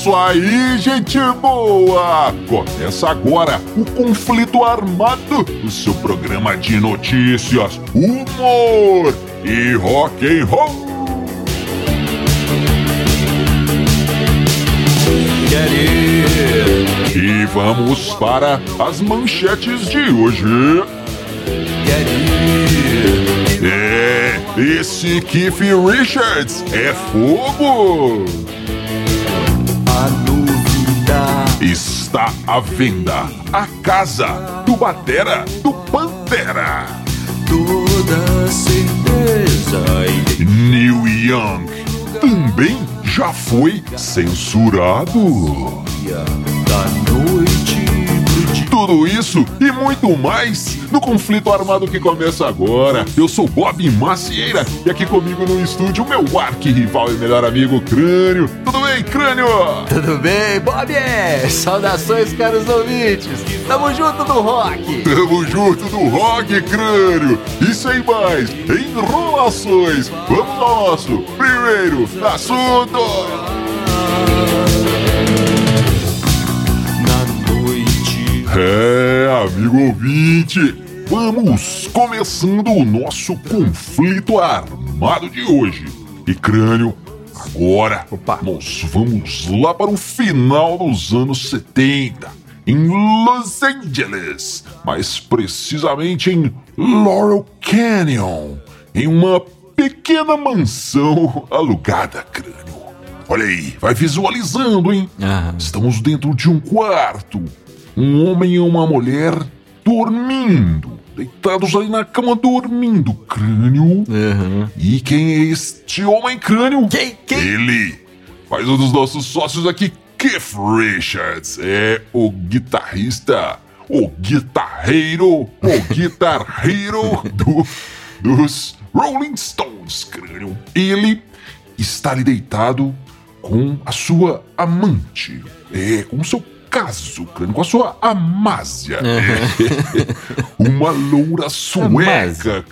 isso aí, gente boa! Começa agora o Conflito Armado, o seu programa de notícias, humor e rock and roll. E vamos para as manchetes de hoje. É, esse Keith Richards é fogo! Está à venda a casa do Batera do Pantera. Toda certeza Neil Young também já foi censurado. Tudo isso e muito mais no conflito armado que começa agora. Eu sou Bob Macieira e aqui comigo no estúdio meu arqui-rival e melhor amigo Crânio. Tudo bem, Crânio? Tudo bem, Bob? Saudações, caros ouvintes. Tamo junto do rock. Tamo junto do rock, Crânio. E sem mais enrolações, vamos ao nosso primeiro assunto. É, amigo ouvinte, vamos começando o nosso conflito armado de hoje. E crânio, agora Opa. nós vamos lá para o final dos anos 70, em Los Angeles, mais precisamente em Laurel Canyon, em uma pequena mansão alugada, crânio. Olha aí, vai visualizando, hein? Aham. Estamos dentro de um quarto. Um homem e uma mulher dormindo. Deitados ali na cama dormindo. Crânio. Aham. E quem é este homem crânio? Quem? Quem? Ele. Faz um dos nossos sócios aqui, Keith Richards. É o guitarrista, o guitarreiro, o guitarreiro do, dos Rolling Stones, crânio. Ele está ali deitado com a sua amante. É, com o seu caso, crânio, com a sua amásia. É, uma loura sueca.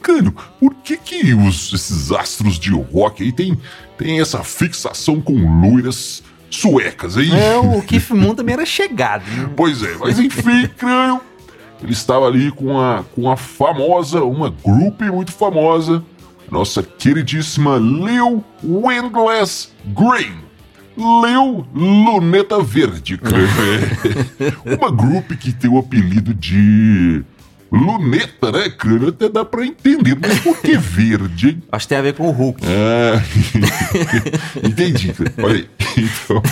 Crânio, por que que os, esses astros de rock aí tem, tem essa fixação com loiras suecas, hein? É, o Keith Moon também era chegado. né? Pois é, mas enfim, crânio. Ele estava ali com a, com a famosa, uma group muito famosa, nossa queridíssima Lil Windlass Green. Lil Luneta Verde. É. Uma group que tem o apelido de Luneta, né, crânio? Até dá pra entender, mas por que verde, hein? Acho que tem a ver com o Hulk. Ah, entendi. Olha aí. Então,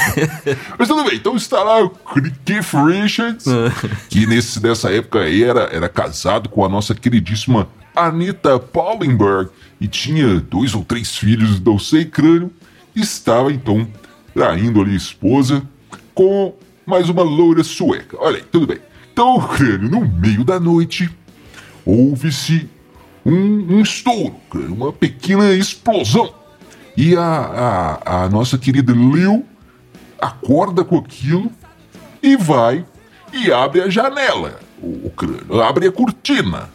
mas tudo bem, então está lá o Keith Richards, que nesse, nessa época era, era casado com a nossa queridíssima Anita Paulenberg e tinha dois ou três filhos, não sei, crânio. Estava então traindo ali a esposa com mais uma loura sueca. Olha aí, tudo bem. Então, crânio, no meio da noite, houve-se um, um estouro, crânio, uma pequena explosão. E a, a, a nossa querida Lil acorda com aquilo e vai e abre a janela, o, o crânio, abre a cortina,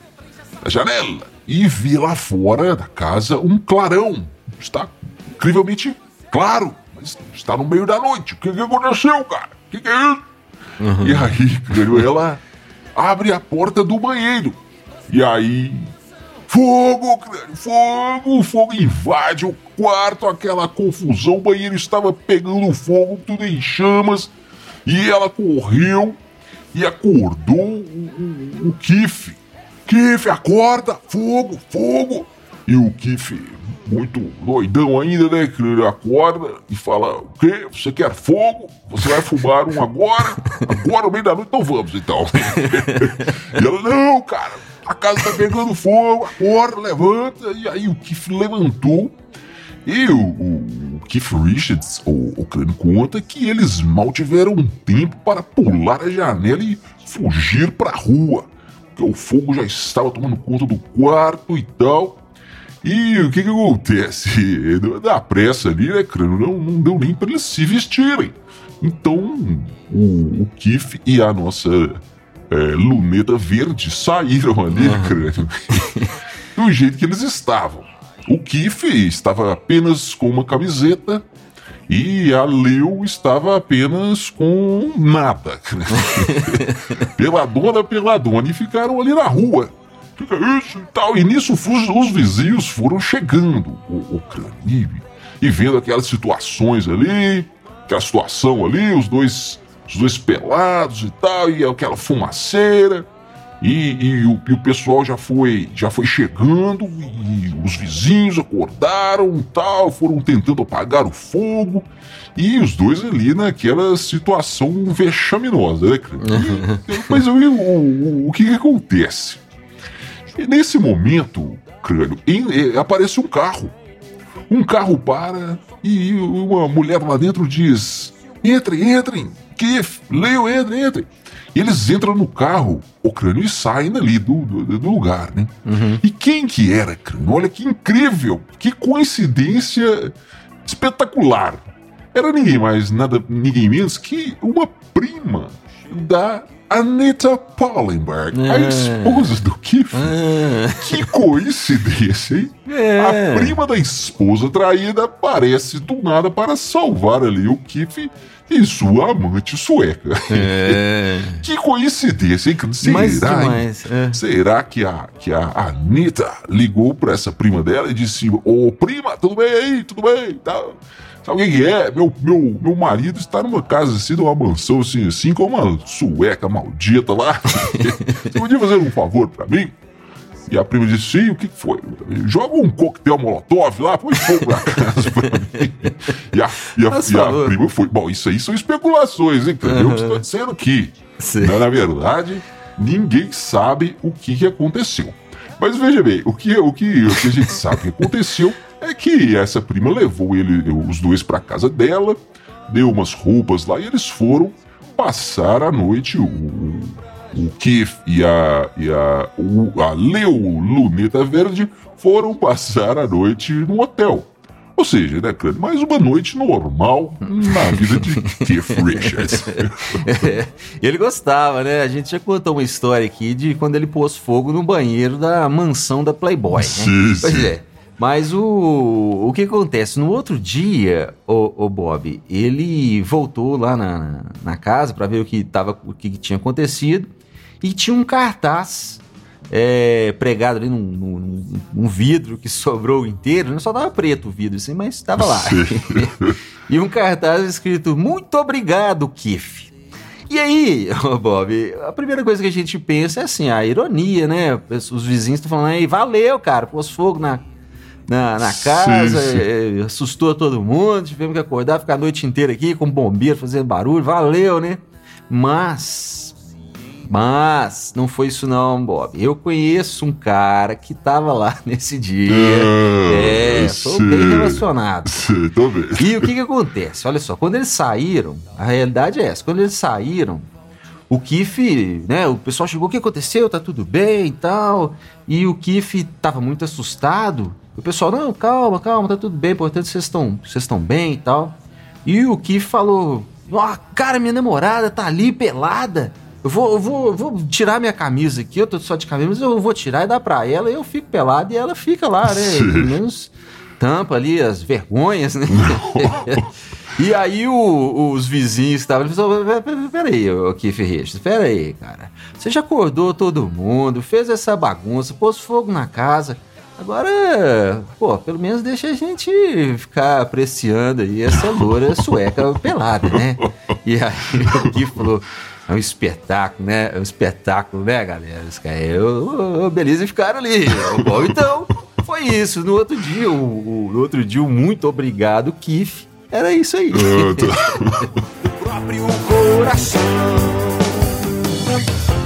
a janela, e vê lá fora da casa um clarão. Está incrivelmente claro, mas está no meio da noite. O que, que aconteceu, cara? O que, que é isso? E aí, crânio, ela abre a porta do banheiro. E aí Fogo, fogo, fogo invade o quarto, aquela confusão, o banheiro estava pegando fogo, tudo em chamas, e ela correu e acordou o, o, o Kiff. Kiff, acorda, fogo, fogo. E o Kiff, muito doidão ainda, né, crânio, acorda e fala, o quê? Você quer fogo? Você vai fumar um agora? Agora, no meio da noite? Então vamos, então. e ela, não, cara, a casa tá pegando fogo, acorda, levanta. E aí o Keith levantou. E o, o, Keith Richards, o, o crânio, conta que eles mal tiveram tempo para pular a janela e fugir para a rua. Porque o fogo já estava tomando conta do quarto e tal. E o que que acontece? Da pressa ali, né, crânio? Não, não deu nem para eles se vestirem. Então, o, o Keith e a nossa é, luneta verde saíram ali, crânio, do jeito que eles estavam. O Keith estava apenas com uma camiseta E a Leo estava apenas com nada. peladona, peladona. E ficaram ali na rua. Fica isso e tal. E nisso os, os vizinhos foram chegando, o, o crânio. E vendo aquelas situações ali, aquela situação ali, os dois, os dois pelados e tal, e aquela fumaceira. E, e, o, e, o, pessoal já foi já foi chegando e os vizinhos acordaram tal foram tentando apagar o fogo e os dois ali naquela situação vexaminosa né mas o, o, o que, que acontece e nesse momento crânio em, aparece um carro um carro para e uma mulher lá dentro diz entrem entrem que Leo entrem entrem e eles entram no carro, o crânio, e saem dali do, do, do lugar, né? Uhum. E quem que era crânio? Olha que incrível, que coincidência espetacular. Era ninguém mais, nada, ninguém menos que uma prima da Anita Pollenberg, a É. esposa do Keith. Ah, Que coincidência, hein? É. A prima da esposa traída aparece do nada para salvar ali o Keith e sua amante sueca. é. Que coincidência, hein? Será, Mas hein? demais. É. Será que a, que a Anitta ligou pra essa prima dela e disse: Ô prima, tudo bem aí? Tudo bem? Tá. Sabe o que, é? Meu, meu, meu marido está numa casa assim, numa mansão assim, assim, com uma sueca maldita lá. Você podia fazer um favor pra mim? E a prima disse: Sim, o que foi? Joga um coquetel molotov lá, põe fogo na casa pra mim. E a, e a, Faz e a prima foi. Bom, isso aí são especulações, hein? cara? Eu que estou dizendo aqui. Mas, na verdade, ninguém sabe o que, que aconteceu. Mas veja bem, o que, o, que, o que a gente sabe que aconteceu é que essa prima levou ele, os dois para casa dela, deu umas roupas lá e eles foram passar a noite. O, o Keith e a, e a, o, a Leo Luneta Verde foram passar a noite no hotel. Ou seja, né, Crânio, mais uma noite normal na vida de Keith Richards. É, ele gostava, né? A gente já contou uma história aqui de quando ele pôs fogo no banheiro da mansão da Playboy, né? Sim, Pois sim. é. Mas o, o que acontece? No outro dia, o, Bob, ele voltou lá na, na casa para ver o que, tava, o que tinha acontecido e tinha um cartaz é, pregado ali num, num- num vidro que sobrou inteiro, né? só tava preto o vidro assim, mas estava lá. e um cartaz escrito: Muito obrigado, Kiff. E aí, Bob, a primeira coisa que a gente pensa é assim, a ironia, né? Os vizinhos estão falando aí, valeu, cara, pôs fogo na, na, na Sim, casa, sim. é, assustou todo mundo, tivemos que acordar, ficar a noite inteira aqui com bombeiro fazendo barulho, valeu, né? Mas, mas, não foi isso não, Bob. Eu conheço um cara que tava lá nesse dia. é, tô sim. bem relacionado. Sim, tô bem. E o que que acontece? Olha só, quando eles saíram, a realidade é essa, quando eles saíram, o Kiff, né, o pessoal chegou, o que aconteceu? Tá tudo bem e tal. E o Kiff tava muito assustado. O pessoal, não, calma, calma, tá tudo bem, portanto vocês estão vocês estão bem e tal. E o Kiff falou, ó, cara, minha namorada tá ali pelada. Eu vou, eu vou, eu vou tirar minha camisa aqui, eu tô só de camisa, mas eu vou tirar e dar pra ela, eu fico pelado e ela fica lá, né? Sim. Pelo menos tampa ali as vergonhas, né? e aí o- os vizinhos estavam, eles falaram, "Pera- pera- peraí, Keith Richards, peraí, cara. Você já acordou todo mundo, fez essa bagunça, pôs fogo na casa. Agora, pô, pelo menos deixa a gente ficar apreciando aí essa loura sueca pelada, né? E aí o Keith falou, é um espetáculo, né? É um espetáculo, né, galera? Os caras, eu, eu, beleza, e ficaram ali. Bom, então, foi isso. No outro dia, o, o- no outro dia, o muito obrigado, Keith. Era isso aí. Tô- próprio coração.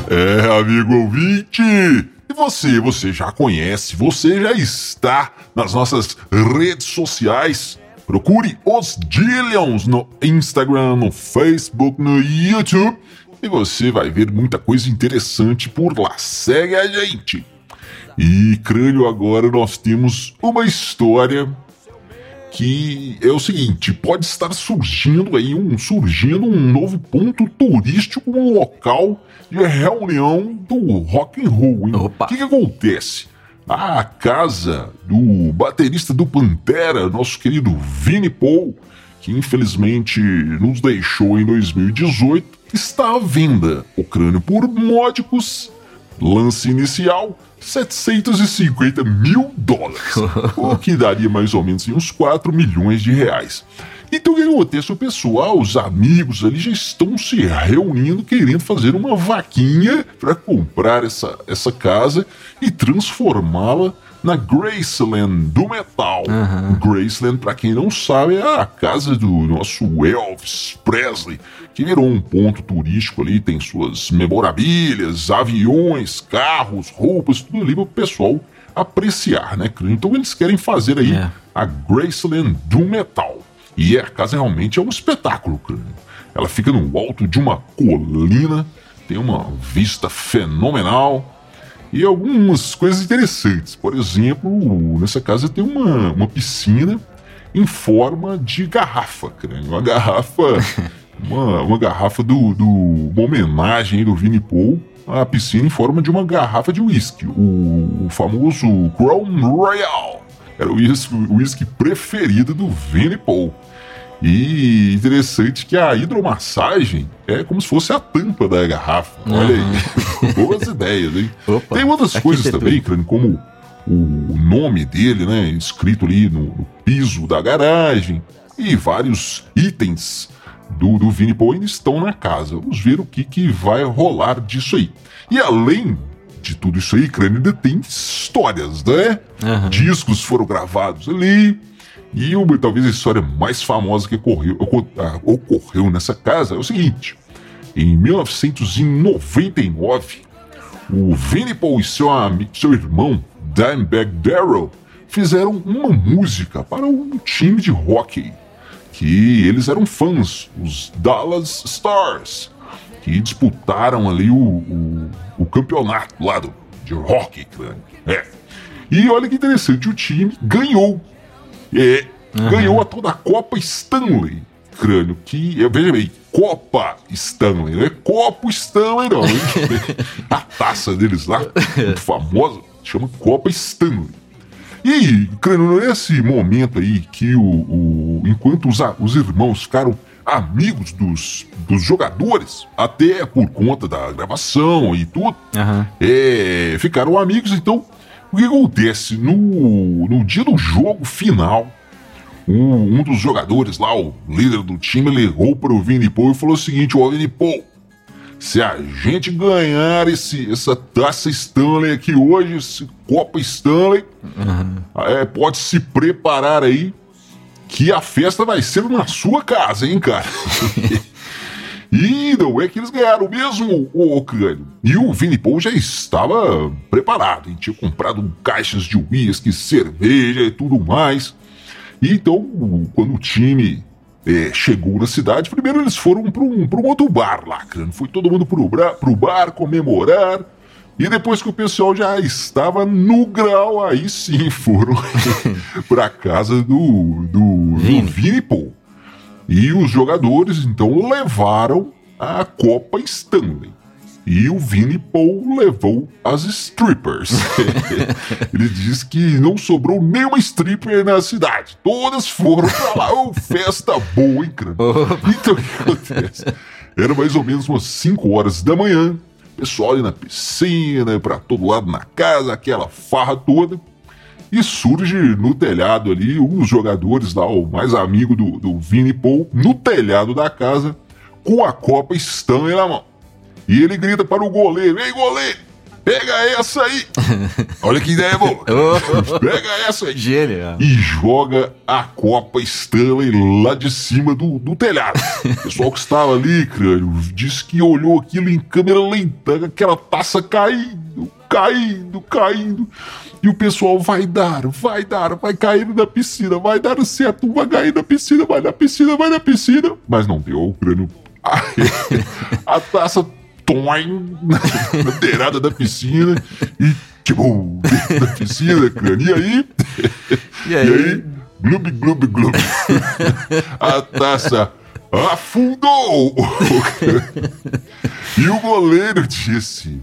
É, amigo ouvinte! Você, você já conhece, você já está nas nossas redes sociais. Procure os Dillions no Instagram, no Facebook, no YouTube. E você vai ver muita coisa interessante por lá. Segue a gente! E, crânio, agora nós temos uma história que é o seguinte, pode estar surgindo aí um surgindo um novo ponto turístico, um local de reunião do rock and roll. O que, que acontece? A casa do baterista do Pantera, nosso querido Vini Paul, que infelizmente nos deixou em 2018, está à venda. O crânio por módicos, lance inicial 750 mil dólares, o que daria mais ou menos uns 4 milhões de reais. Então o que acontece? O pessoal, os amigos ali já estão se reunindo, querendo fazer uma vaquinha para comprar essa, essa casa e transformá-la na Graceland do metal. Uhum. Graceland, para quem não sabe, é a casa do nosso Elvis Presley, que virou um ponto turístico ali, tem suas memorabilias, aviões, carros, roupas, tudo ali para o pessoal apreciar, né? Então eles querem fazer aí É. a Graceland do metal. E a casa realmente é um espetáculo, crânio. Ela fica no alto de uma colina, tem uma vista fenomenal e algumas coisas interessantes. Por exemplo, nessa casa tem uma, uma piscina em forma de garrafa, crânio. Uma garrafa, uma, uma garrafa do, do uma homenagem do Vini Paul à piscina em forma de uma garrafa de uísque, o, o famoso Crown Royal. Era o uísque, o uísque preferido do Vini Paul. E interessante que a hidromassagem é como se fosse a tampa da garrafa. Olha aí. Boas ideias, hein? Opa, Tem outras coisas também, crânio, como o nome dele, né? Escrito ali no, no piso da garagem. E vários itens do, do Vini Paul ainda estão na casa. Vamos ver o que, que vai rolar disso aí. E além de tudo isso aí, crânio, ainda tem histórias, né? Aham. Discos foram gravados ali. E uma, talvez a história mais famosa que ocorreu, oco- ah, ocorreu nessa casa é o seguinte: em 1999, o Vinnie Paul e seu, ami- seu irmão, Dimebag Darrell, fizeram uma música para um time de hockey que eles eram fãs, os Dallas Stars, que disputaram ali o, o, o campeonato lá do, de hockey, crânio. É. E olha que interessante, o time ganhou. É, ganhou a toda a Copa Stanley, crânio, que, veja bem, Copa Stanley, não é Copo Stanley não, a taça deles lá, muito famosa, chama Copa Stanley. E, crânio, nesse momento aí que o, o- enquanto os, os irmãos ficaram amigos dos, dos jogadores, até por conta da gravação e tudo, Aham. é, ficaram amigos, então o que acontece? No, no dia do jogo final, um, um dos jogadores lá, o líder do time, ligou para o Vini Paul e falou o seguinte: Ó, Vini Paul, se a gente ganhar esse, essa taça Stanley aqui hoje, esse Copa Stanley, é, pode se preparar aí que a festa vai ser na sua casa, hein, cara? E não é que eles ganharam mesmo, o Crânio. E o Vini Paul já estava preparado, hein? tinha comprado caixas de uísque, cerveja e tudo mais. E então, quando o time é, chegou na cidade, primeiro eles foram para um, pra um outro bar lá, Crânio. Foi todo mundo bra- pro bar comemorar. E depois que o pessoal já estava no grau, aí sim foram para casa do, do, do. Vini Paul. E os jogadores então levaram a Copa Stanley. E o Vini Paul levou as strippers. Ele diz que não sobrou nenhuma stripper na cidade. Todas foram pra lá. Ô, festa boa, hein, crânio? Então o que acontece? Era mais ou menos umas 5 horas da manhã. Pessoal ali na piscina, pra todo lado na casa, aquela farra toda. E surge no telhado ali um dos jogadores lá, o mais amigo do, do Vini Paul, no telhado da casa, com a Copa Stanley na mão. E ele grita para o goleiro: Ei, goleiro, pega essa aí! Olha que ideia boa! Pega essa aí! Gênio. E joga a Copa Stanley lá de cima do, do telhado. O pessoal que estava ali, crânio, disse que olhou aquilo em câmera lenta, aquela taça caindo, caindo, caindo. E o pessoal vai dar, vai dar, vai cair na piscina, vai dar certo, vai cair na piscina, vai na piscina, vai na piscina. Mas não deu, o crânio. A taça toim, na beirada da piscina e tipo, da piscina, crânio. E aí? E E aí? aí, glub, glub, glub. A taça afundou. e o goleiro disse: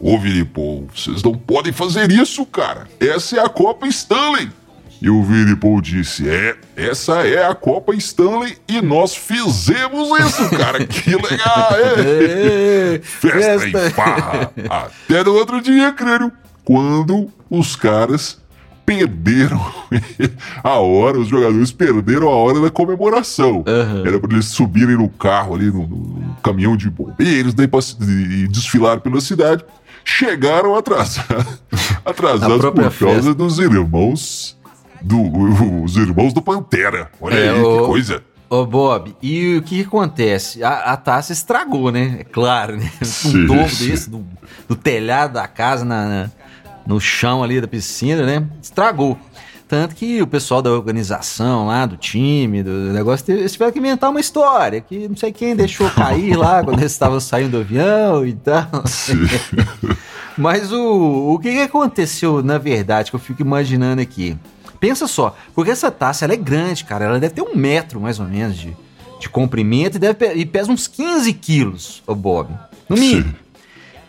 Ô Vini Paul, vocês não podem fazer isso, cara. Essa é a Copa Stanley. E o Vini Paul disse: É, essa é a Copa Stanley e nós fizemos isso, cara. Que legal, é. Festa e farra. Até no outro dia, crânio, quando os caras perderam a hora, os jogadores perderam a hora da comemoração. Aham. Era para eles subirem no carro ali, no, no caminhão de bombeiros, daí pra, e desfilar pela cidade. Chegaram atrasados, atrasados por causa festa. dos irmãos do, os irmãos do Pantera. Olha É, aí, o- que coisa. Ô, Bob, e o que, acontece? A, a taça estragou, né? É claro, né? Um sim. desse, do, do telhado da casa, na, na- no chão ali da piscina, né? Estragou. Tanto que o pessoal da organização lá, do time, do negócio, eles tiveram que inventar uma história, que não sei quem deixou cair lá quando eles estavam saindo do avião e tal. Mas o, o que, aconteceu, na verdade, que eu fico imaginando aqui? Pensa só, porque essa taça ela é grande, cara. Ela deve ter um metro, mais ou menos, de, de comprimento e, deve, e pesa uns 15 quilos, o Bob. No mínimo. Sim.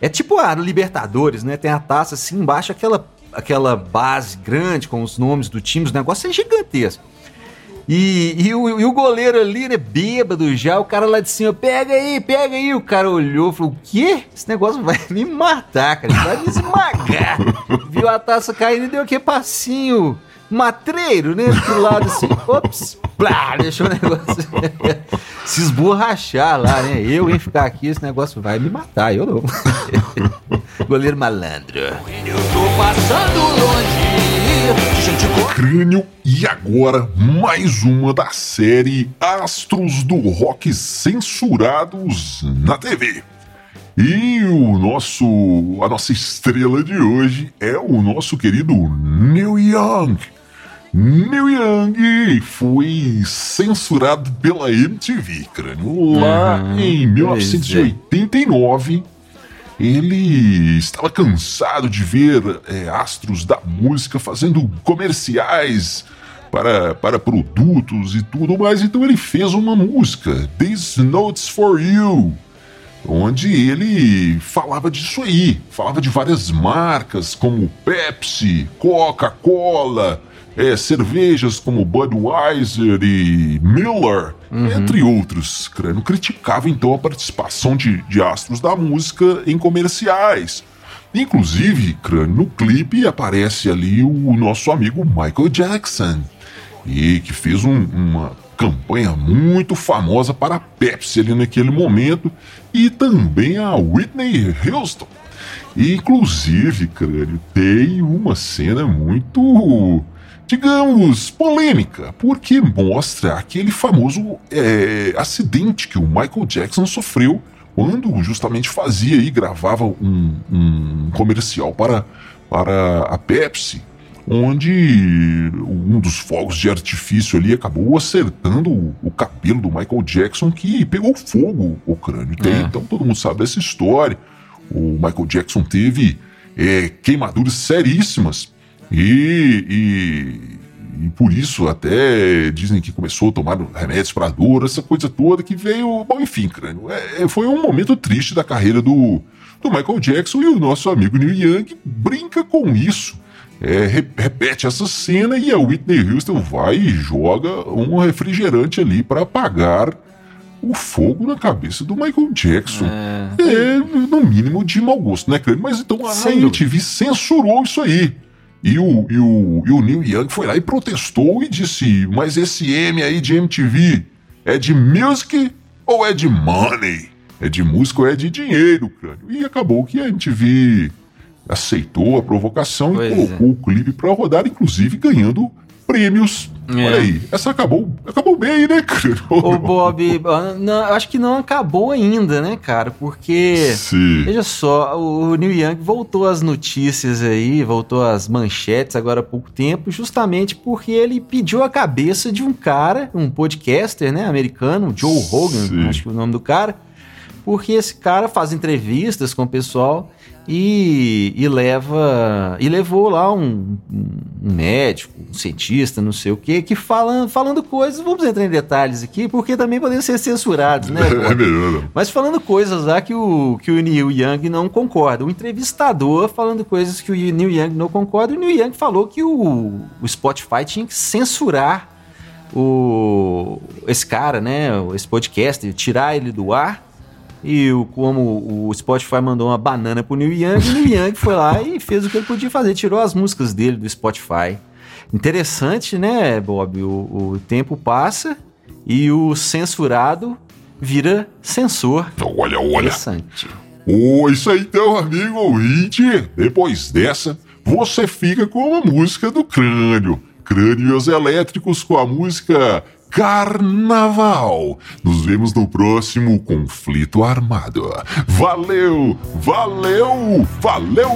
É tipo a Libertadores, né? Tem a taça assim embaixo, aquela, aquela base grande com os nomes do time, o negócio é gigantesco. E, e, o, e o goleiro ali, né, bêbado já, o cara lá de cima, pega aí, pega aí. O cara olhou e falou: O quê? Esse negócio vai me matar, cara, vai me esmagar. Viu a taça caindo e deu aquele passinho matreiro, né? Do lado assim, ops, plá, deixou o negócio se esborrachar lá, né? Eu em ficar aqui, esse negócio vai me matar, eu não. Goleiro malandro. Eu tô passando longe. Gente, Crânio e agora mais uma da série Astros do Rock censurados na TV. E o nosso a nossa estrela de hoje é o nosso querido Neil Young. Neil Young foi censurado pela MTV, crânio, lá Uhum, em pois é. 1989 ele estava cansado de ver é, astros da música fazendo comerciais para, para produtos e tudo mais, então ele fez uma música, These Notes for You, onde ele falava disso aí, falava de várias marcas como Pepsi, Coca-Cola, é, cervejas como Budweiser e Miller, entre outros. Crânio criticava então a participação de, de astros da música em comerciais. Inclusive, Crânio, no clipe aparece ali o nosso amigo Michael Jackson, e que fez um- uma campanha muito famosa para a Pepsi ali naquele momento, e também a Whitney Houston. Inclusive, Crânio, tem uma cena muito, digamos, polêmica, porque mostra aquele famoso é, acidente que o Michael Jackson sofreu quando justamente fazia e gravava um, um comercial para, para a Pepsi, onde um dos fogos de artifício ali acabou acertando o, o cabelo do Michael Jackson que pegou fogo o crânio. É. Então todo mundo sabe dessa história. O Michael Jackson teve é, queimaduras seríssimas e, e, e por isso até dizem que começou a tomar remédios para dor, essa coisa toda que veio. Bom, enfim, crânio. É, é, foi um momento triste da carreira do, do Michael Jackson e o nosso amigo Neil Young brinca com isso. É, re- repete essa cena e a Whitney Houston vai e joga um refrigerante ali para apagar o fogo na cabeça do Michael Jackson. É, no mínimo de mau gosto, né, Crânio? Mas então a. MTV censurou isso aí. E o, e, o, e o Neil Young foi lá e protestou e disse: Mas esse M aí de MTV é de music ou é de money? É de música ou é de dinheiro, Crânio? E acabou que a MTV aceitou a provocação Pois e colocou o clipe pra rodar, inclusive ganhando prêmios. É. Olha aí, essa acabou, acabou bem, né, Crânio? Ô, Bob, não, eu acho que não acabou ainda, né, cara? Porque. Sim. Veja só, o Neil Young voltou às notícias aí, voltou às manchetes agora há pouco tempo, justamente porque ele pediu a cabeça de um cara, um podcaster, né, americano, Joe Rogan, Sim. acho que é o nome do cara, porque esse cara faz entrevistas com o pessoal e, e leva e levou lá um, um médico, um cientista, não sei o que, que falando, falando coisas, vamos entrar em detalhes aqui, porque também podem ser censurados, né? É melhor. Mas falando coisas lá que o, que o Neil Young não concorda. O entrevistador falando coisas que o Neil Young não concorda. O Neil Young falou que o, o Spotify tinha que censurar o, esse cara, né? Esse podcast, tirar ele do ar e o, como o Spotify mandou uma banana pro Neil Young, o Neil Young foi lá e fez o que ele podia fazer, tirou as músicas dele do Spotify. Interessante, né, Bob? O, o tempo passa e o censurado vira censor. Olha, olha. Interessante. Oh, isso aí então, amigo ouvinte. Depois dessa, você fica com a música do crânio. Crânios elétricos com a música Carnaval. Nos vemos no próximo conflito armado. Valeu, valeu, valeu!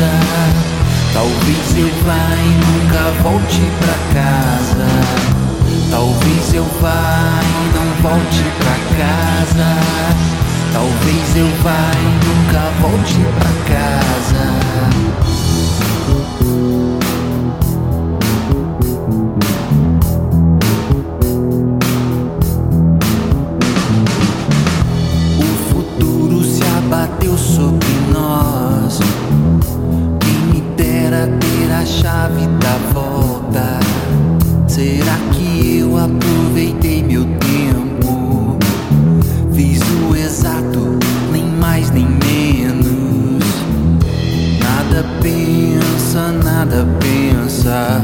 Casa. Talvez eu vá e nunca volte pra casa. Talvez eu vá e não volte pra casa. Talvez eu vá e nunca volte pra casa. Chave da volta. Será que eu aproveitei meu tempo? Fiz o exato, nem mais nem menos. Nada pensa, nada pensa.